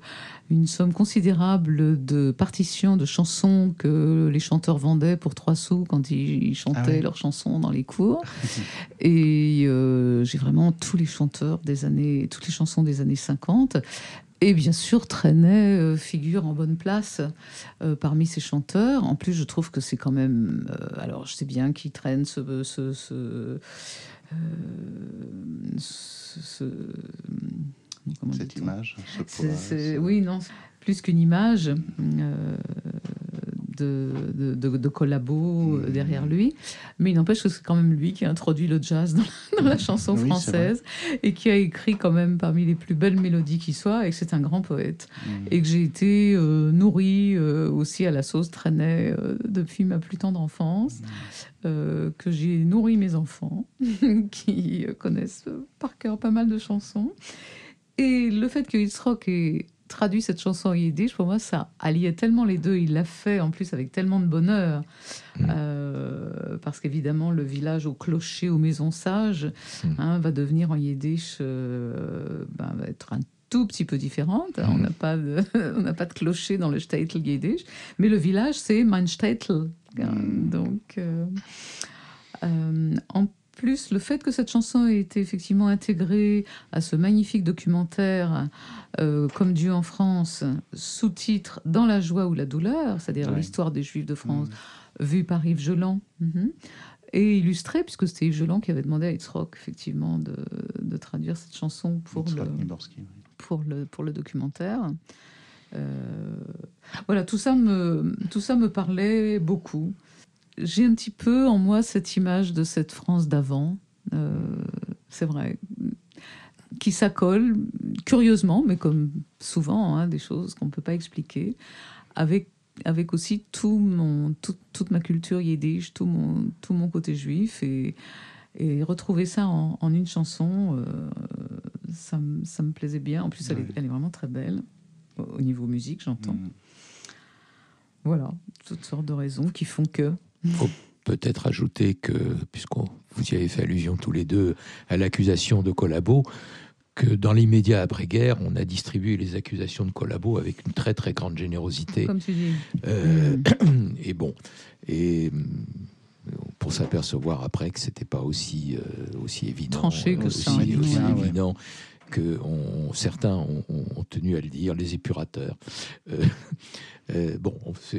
une somme considérable de partitions de chansons que les chanteurs vendaient pour trois sous quand ils chantaient ah leurs chansons dans les cours. Et euh, j'ai vraiment tous les chanteurs des années, toutes les chansons des années 50. Et bien sûr, Trenet euh, figure en bonne place euh, parmi ces chanteurs. En plus, je trouve que c'est quand même. alors, je sais bien qui traîne ce, ce, ce, ce cette image Oui, non, plus qu'une image euh, de, de, de, collabo euh, mmh. derrière lui. Mais il n'empêche que c'est quand même lui qui a introduit le jazz dans, la chanson française et qui a écrit quand même parmi les plus belles mélodies qui soient et que c'est un grand poète. Mmh. Et que j'ai été euh, nourrie aussi à la sauce traînait depuis ma plus tendre enfance. Mmh. que j'ai nourri mes enfants qui connaissent par cœur pas mal de chansons Et le fait que Yitzhak ait traduit cette chanson en yiddish, pour moi, ça alliait tellement les deux. Il l'a fait en plus avec tellement de bonheur. Mm. Euh, parce qu'évidemment, le village au clocher, aux maisons sages, Mm. hein, va devenir en yiddish, euh, ben, va être un tout petit peu différente. On Mm. n'a pas, de, on pas de clocher dans le Shtetl yiddish. Mais le village, c'est mein Shtetl. Mm. Donc, euh, euh, en plus, le fait que cette chanson ait été effectivement intégrée à ce magnifique documentaire euh, Comme Dieu en France, sous-titre Dans la joie ou la douleur, c'est-à-dire Ouais. l'histoire des Juifs de France, Mm. vu par Yves Geland, mhm, et illustré, puisque c'était Yves Geland qui avait demandé à Yitzhak, effectivement, de, de traduire cette chanson le, pour le, pour le documentaire. Euh, voilà, tout ça, me, tout ça me parlait beaucoup. J'ai un petit peu en moi cette image de cette France d'avant, euh, c'est vrai, qui s'accole curieusement, mais comme souvent, hein, des choses qu'on ne peut pas expliquer, avec, avec aussi tout mon, tout- toute ma culture yiddish, tout mon, tout mon côté juif, et, et retrouver ça en, en une chanson, euh, ça, me- ça me plaisait bien. En plus, elle, est, elle est vraiment très belle, au, au niveau musique, j'entends. Mm. Voilà, toutes sortes de raisons qui font que. Peut-être ajouter que, puisqu'on vous y avez fait allusion tous les deux à l'accusation de collabo, que dans l'immédiat après-guerre, on a distribué les accusations de collabo avec une très très grande générosité. Comme tu dis. Euh, et bon, et hum, pour s'apercevoir après que c'était pas aussi euh, aussi évident, Tranché que aussi, ça, aussi ouais. Ah, ouais. Que on- certains ont, tenu à le dire, les épurateurs. Euh, euh, bon,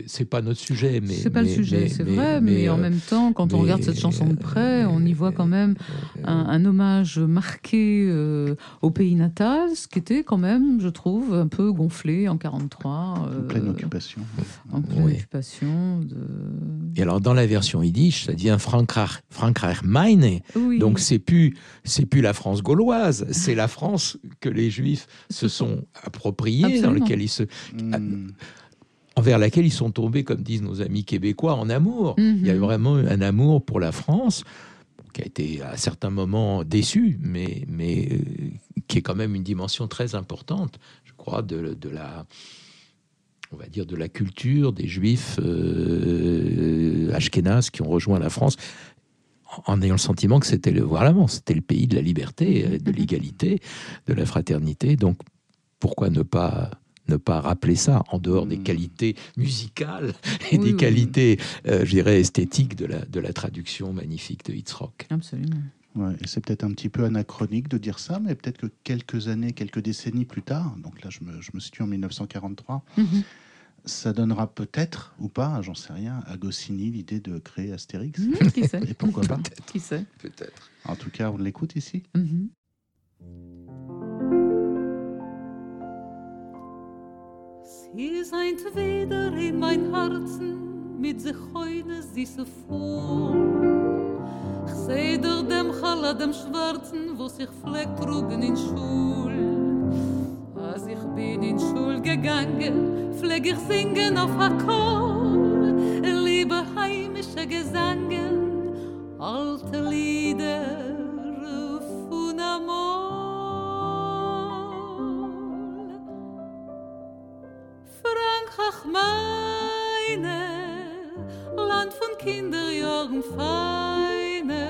c'est pas notre sujet, mais C'est pas le sujet, c'est mais- vrai, mais, en euh, même temps, quand on regarde cette chanson de près, euh, on y voit quand même euh, un, un hommage marqué euh, au pays natal, ce qui était quand même, je trouve, un peu gonflé en 43. En euh, pleine occupation. En pleine Oui. occupation. De... Et alors dans la version yiddish, ça devient Frankreich, Frankreich meine. Oui. Donc c'est plus c'est plus la France gauloise, c'est la France que les Juifs se sont appropriés, dans lequel ils se, Mm. envers laquelle ils sont tombés, comme disent nos amis québécois, en amour. Mhm. Il y a vraiment un amour pour la France qui a été à certains moments déçu, mais mais euh, qui est quand même une dimension très importante, je crois, de, de la on va dire de la culture des Juifs euh, ashkénazes qui ont rejoint la France en ayant le sentiment que c'était le voilà, c'était le pays de la liberté, euh, de l'égalité, de la fraternité. Donc pourquoi ne pas ne pas rappeler ça en dehors des Mm. qualités musicales et Oui, des oui. qualités, euh, je dirais, esthétiques de la, de la traduction magnifique de Hitzrock. Absolument. Ouais, et c'est peut-être un petit peu anachronique de dire ça, mais peut-être que quelques années, quelques décennies plus tard, donc là je me, je me situe en 1943, Mhm. Ça donnera peut-être, ou pas, j'en sais rien, à Goscinny l'idée de créer Astérix. Mhm, Qui sait Et pourquoi pas Qui sait Peut-être. En tout cas, on l'écoute ici. Mhm. Sie seint wieder in mein Herzen mit sich heune süße Fuhl. Ich seh durch dem Chala dem Schwarzen, wo sich fleckt trugen in Schul. Gegangen, pfleg ich singen auf Akkord. Liebe heimische Gesangen, alte Lieder von Amor. Frankreich meine, Land von Kinderjahren feine,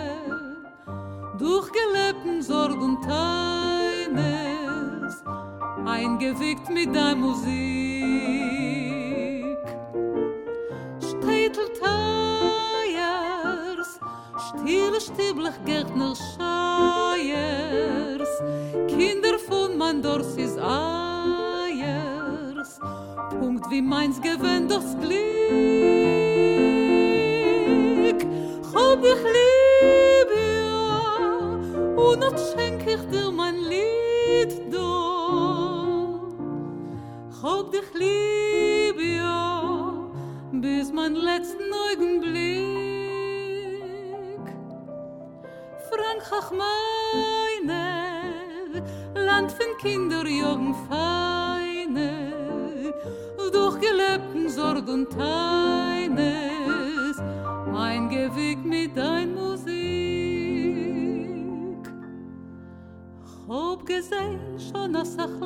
durchgelebten Sorg und Teines, eingewickt mit deiner Musik. Städtel Teiers, stille Stiblech Gärtner Scheiers, Kinder von Mandorsis Eiers, Punkt wie meins gewinnt das Glück. Hab ich lieb, ja, und noch schenk ich dir mein Lied. Hab dich lieb, ja, bis mein letzten Augenblick. Frankreich meine, Land von Kinderjugend feine, durchgelebten Sorg und Teines, eingewickt mit dein Musik. Hab gesehen schon as ach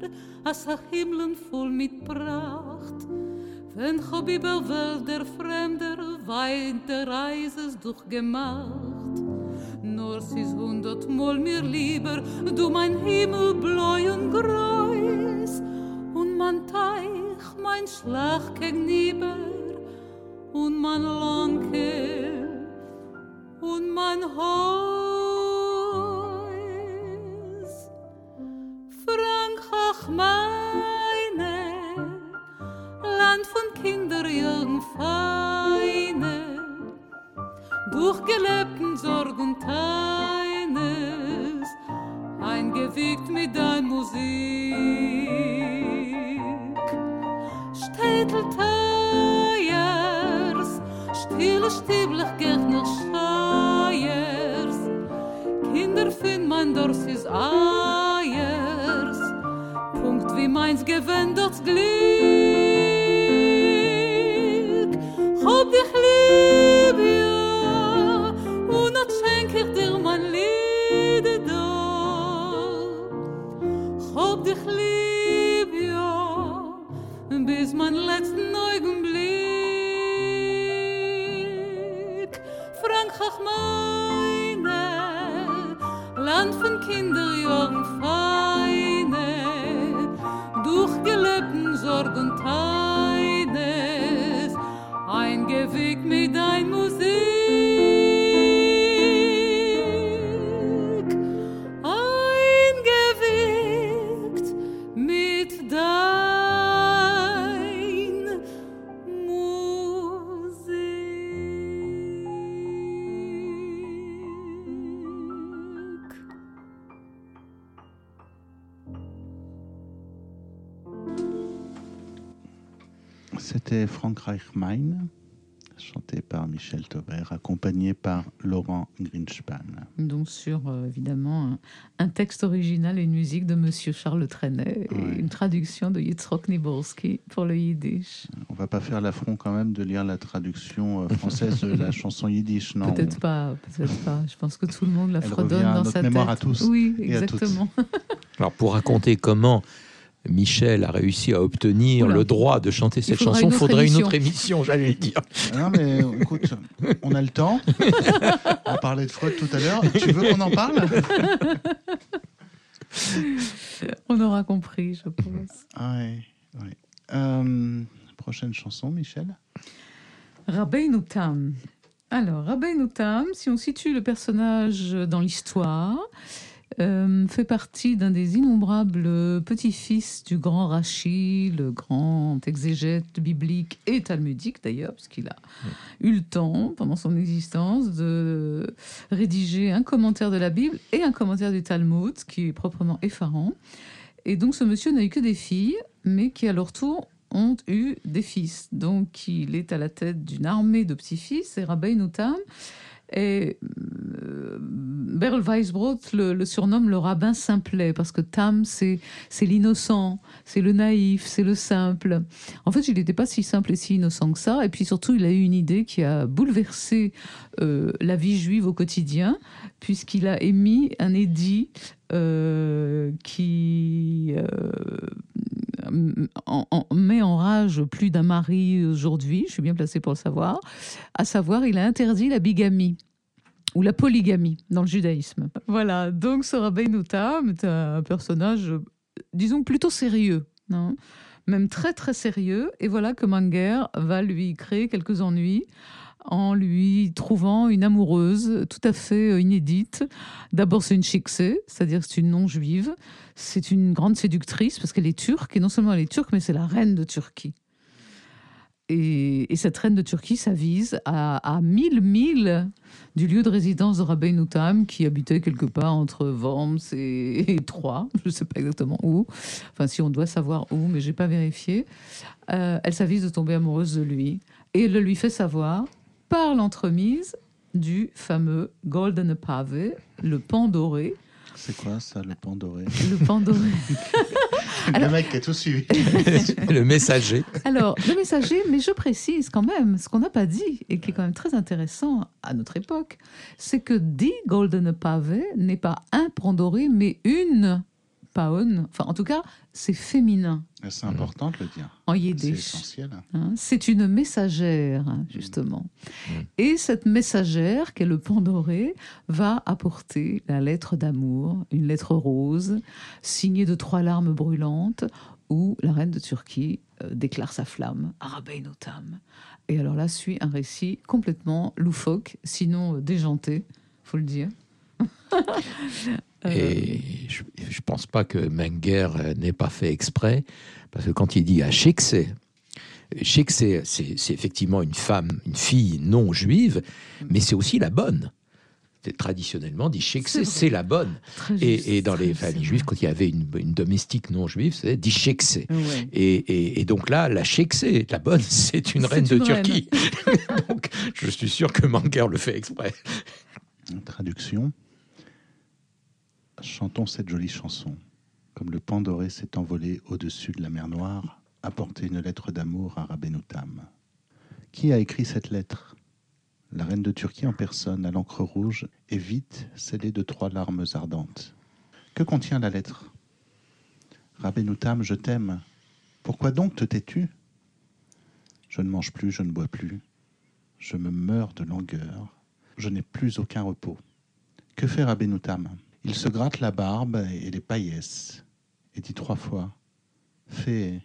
Länder, as ach Himmeln voll mit Pracht. Wenn hab über Wälder Fremder weint der Reises durchgemacht. Nur sis hundertmal mir lieber, du mein Himmel bläu und greus. Und mein Teich, mein Schlag gegenüber, und mein Lanke, und mein Haus. Meine, Land von Kinderjahren feine, durchgelebten Sorg und Teines, eingewiegt mit dein Musik. Städtel Teiers, stille Stieblich Gärtner Scheiers, Kinder find mein Dors is Eiers, Punkt wie meins gewend das Glück. Hab dich lieb, ja, und dann schenk ich dir mein Lied da. Hab dich lieb, ja, bis mein letzten Augenblick. Frankreich meine, Land von Kinderjahren C'était Frankreich Mein, chanté par Michel Taubert, accompagné par Laurent Greenspan. Donc sur euh, évidemment un, un texte original et une musique de Monsieur Charles Trenet et Ouais. une traduction de Yitzhak Niborski pour le yiddish. On va pas faire l'affront quand même de lire la traduction euh, française de la chanson yiddish, non? Peut-être pas, peut-être pas. Je pense que tout le monde la Elle fredonne revient à dans notre sa mémoire tête. à tous Oui, et à toutes. exactement. Alors pour raconter comment Michel a réussi à obtenir Oula. le droit de chanter cette faudra chanson, il faudrait une autre émission, j'allais le dire. Non, mais écoute, on a le temps. On parlait de Freud tout à l'heure. Tu veux qu'on en parle? On aura compris, je pense. Ouais, ouais. Euh, prochaine chanson, Michel? Rabbeinu Tam. Alors, Rabbeinu Tam, si on situe le personnage dans l'histoire, euh, fait partie d'un des innombrables petits-fils du grand Rachi, le grand exégète biblique et talmudique d'ailleurs, puisqu'il a eu le temps, pendant son existence, de rédiger un commentaire de la Bible et un commentaire du Talmud, qui est proprement effarant. Et donc ce monsieur n'a eu que des filles, mais qui à leur tour ont eu des fils. Donc il est à la tête d'une armée de petits-fils, et Rabbeinu Tam. Et euh, Berl Weisbrot le, surnomme le rabbin simplet, parce que Tam, c'est l'innocent, c'est le naïf, c'est le simple. En fait, il n'était pas si simple et si innocent que ça. Et puis surtout, il a eu une idée qui a bouleversé euh, la vie juive au quotidien, puisqu'il a émis un édit euh, qui euh, met en rage plus d'un mari aujourd'hui, je suis bien placée pour le savoir, à savoir, il a interdit la bigamie ou la polygamie dans le judaïsme. Voilà, donc ce Rabbeinu Tam est un personnage, disons, plutôt sérieux, non? Même très très sérieux, et voilà que Manger va lui créer quelques ennuis en lui trouvant une amoureuse tout à fait euh, inédite. D'abord, c'est une chiksé, c'est-à-dire c'est une non-juive. C'est une grande séductrice parce qu'elle est turque, et non seulement elle est turque, mais c'est la reine de Turquie. Et, et cette reine de Turquie s'avise à, à 1000 milles du lieu de résidence de Rabbeinu Tam, qui habitait quelque part entre Worms et, et Troyes, je ne sais pas exactement où. Enfin, si on doit savoir où, mais j'ai pas vérifié. Euh, elle s'avise de tomber amoureuse de lui et elle le lui fait savoir par l'entremise du fameux Golden Pave, le pan doré, C'est quoi ça, le pan doré? Le pan doré. Le mec qui a tout suivi. le messager. Alors, le messager, mais je précise quand même, ce qu'on n'a pas dit, et qui est quand même très intéressant à notre époque, c'est que Die Golden Pave n'est pas un pan doré, mais une paon. Enfin, en tout cas, c'est féminin C'est important de le dire. en C'est yiddish. essentiel. Hein, c'est une messagère, justement. Mm. Et cette messagère, qui est le pan doré, va apporter la lettre d'amour, une lettre rose, signée de trois larmes brûlantes, où la reine de Turquie euh, déclare sa flamme, Arabein Otam. Et alors là suit un récit complètement loufoque, sinon euh, déjanté, faut le dire. Euh, Et je ne pense pas que Menger euh, n'ait pas fait exprès, parce que quand il dit à Shekse, Shekse, c'est effectivement une femme, une fille non juive, mais c'est aussi la bonne. Traditionnellement dit Shekse, C'est la bonne. Et, et dans les familles juives, quand il y avait une, une domestique non juive, c'est dit Shekse. Ouais. Et, et- et donc là, la Shekse, la bonne, c'est une reine de reine. Turquie. donc je suis sûr que Menger le fait exprès. Traduction. Chantons cette jolie chanson. Comme le pan doré s'est envolé au-dessus de la mer Noire, apporter une lettre d'amour à Rabbenoutam. Qui a écrit cette lettre? La reine de Turquie en personne, à l'encre rouge, et vite scellée de trois larmes ardentes. Que contient la lettre? Rabbenoutam, je t'aime. Pourquoi donc te tais-tu? Je ne mange plus, je ne bois plus. Je me meurs de langueur. Je n'ai plus aucun repos. Que fait Rabbenoutam Il se gratte la barbe et les paillesses et dit trois fois Fais.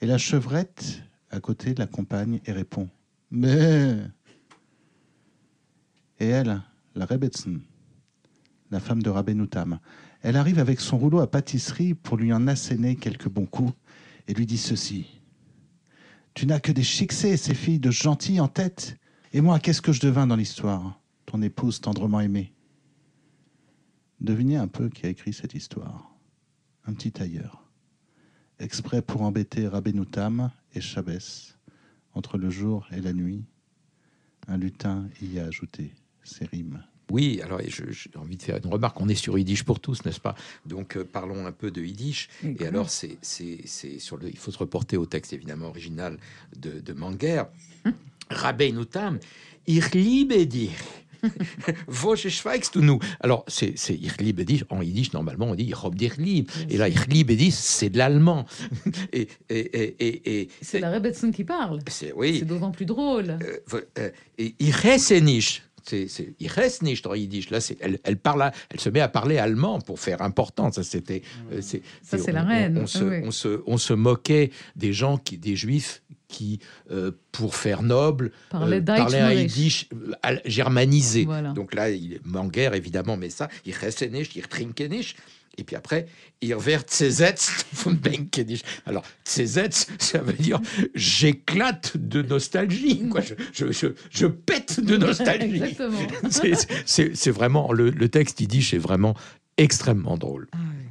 Et la chevrette à côté l'accompagne et répond Mais. Et elle, la Rebetzin, la femme de Rabbenoutam, elle arrive avec son rouleau à pâtisserie pour lui en asséner quelques bons coups et lui dit ceci Tu n'as que des chicsés, ces filles de gentils en tête. Et moi, qu'est-ce que je devins dans l'histoire? Ton épouse tendrement aimée. Devinez un peu qui a écrit cette histoire. Un petit tailleur. Exprès pour embêter Rabbenoutam et Chabès, entre le jour et la nuit, un lutin y a ajouté ses rimes. Oui, alors je- j'ai envie de faire une remarque. On est sur Yiddish pour tous, n'est-ce pas? Donc euh, parlons un peu de Yiddish. Et alors, c'est, c'est, c'est sur le, il faut se reporter au texte évidemment original de, de Manger. Rabbeinu Tam, ich liebe dich. Du nous Alors, c'est, dich. En Yiddish, normalement, on dit dich lieb. Et là, dich, c'est de l'allemand. Et, et, et, et, C'est la Rebetson qui parle. c'est- oui. D'autant plus drôle. Euh, euh, et nicht. C'est, ich esse nicht en yiddish. Là, elle, elle parle, à- elle se met à parler allemand pour faire important. Ça, c'était, euh, c'est, Ça, c'est la reine. On, se, Oui. on, se, on se moquait des gens qui, des juifs qui, euh, pour faire noble, Parlait euh, un Moorish. yiddish euh, germanisé. Voilà. Donc là, il, Manger, évidemment, mais ça, ich esse nicht, ich trinke nicht. Et puis après, ihr werdet zersetzt von Denken nicht. Alors, zersetzt, ça veut dire j'éclate de nostalgie. Quoi. Je, je, je, je pète de nostalgie. C'est- C'est c'est vraiment, le, le texte yiddish est vraiment extrêmement drôle. Ah ah oui.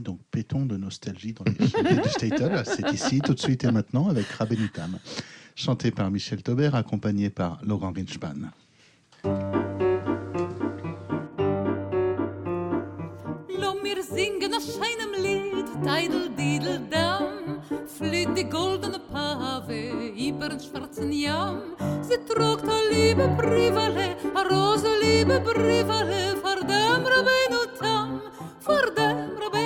Donc pétons de nostalgie dans les chantiers du Statel. C'est ici, tout de suite et maintenant, avec Rabbenoutam. Chanté par Michel Taubert, accompagné par Laurent. Lo mir singen a scheinem Lied, Teidel, Didel, Dam. Flieht die goldene Pave über den schwarzen Jam. Sie trugt a liebe Brivale, a rose liebe Brivale, vor dem Rabbeinu Tam, vor dem Rabbeinu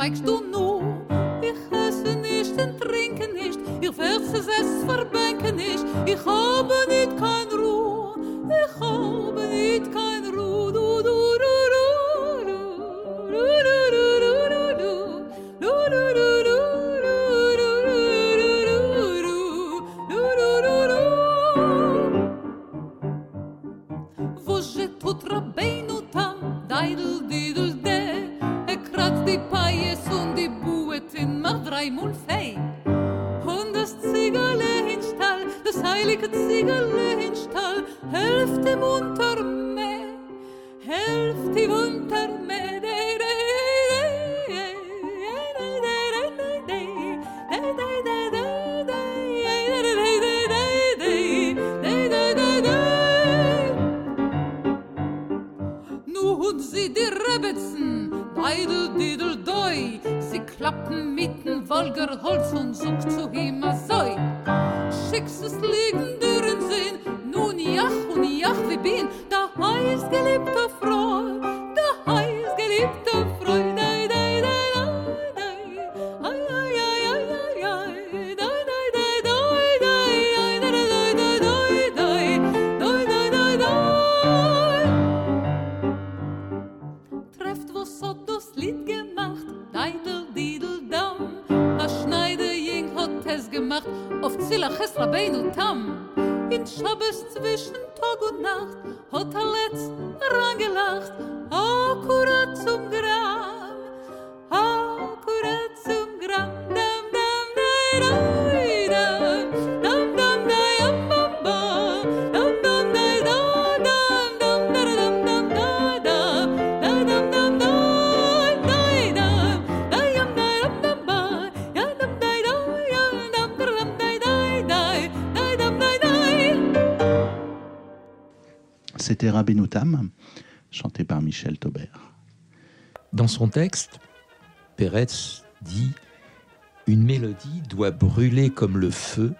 Folgt C'était chanté par Michel Taubert. Dans son texte, Peretz dit Une mélodie doit brûler comme le feu,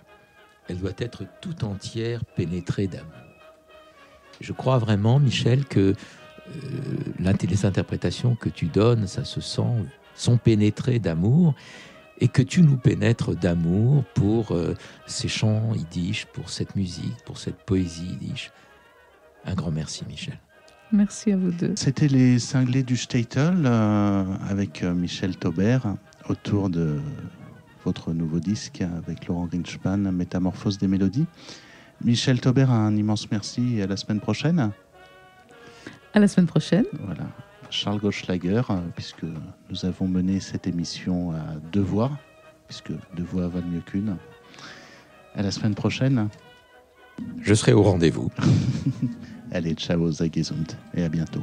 elle doit être tout entière pénétrée d'amour. Je crois vraiment, Michel, que euh, les interprétations que tu donnes, ça se sent, sont pénétrées d'amour et que tu nous pénètres d'amour pour euh, ces chants yiddish, pour cette musique, pour cette poésie yiddish. Un grand merci, Michel. Merci à vous deux. C'était les cinglés du Statel euh, avec euh, Michel Taubert autour de votre nouveau disque avec Laurent Grinspan, Métamorphose des mélodies. Michel Taubert, un immense merci et à la semaine prochaine. À la semaine prochaine. Voilà. Charles Gauchlager, euh, puisque nous avons mené cette émission à deux voix, puisque deux voix valent mieux qu'une. À la semaine prochaine. Je serai au rendez-vous. Allez, ciao, Zagesund, et à bientôt.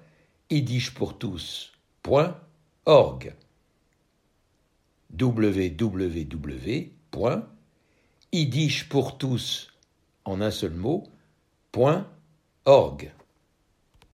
www.idishpourtous.org www.idishpourtous en un seul mot.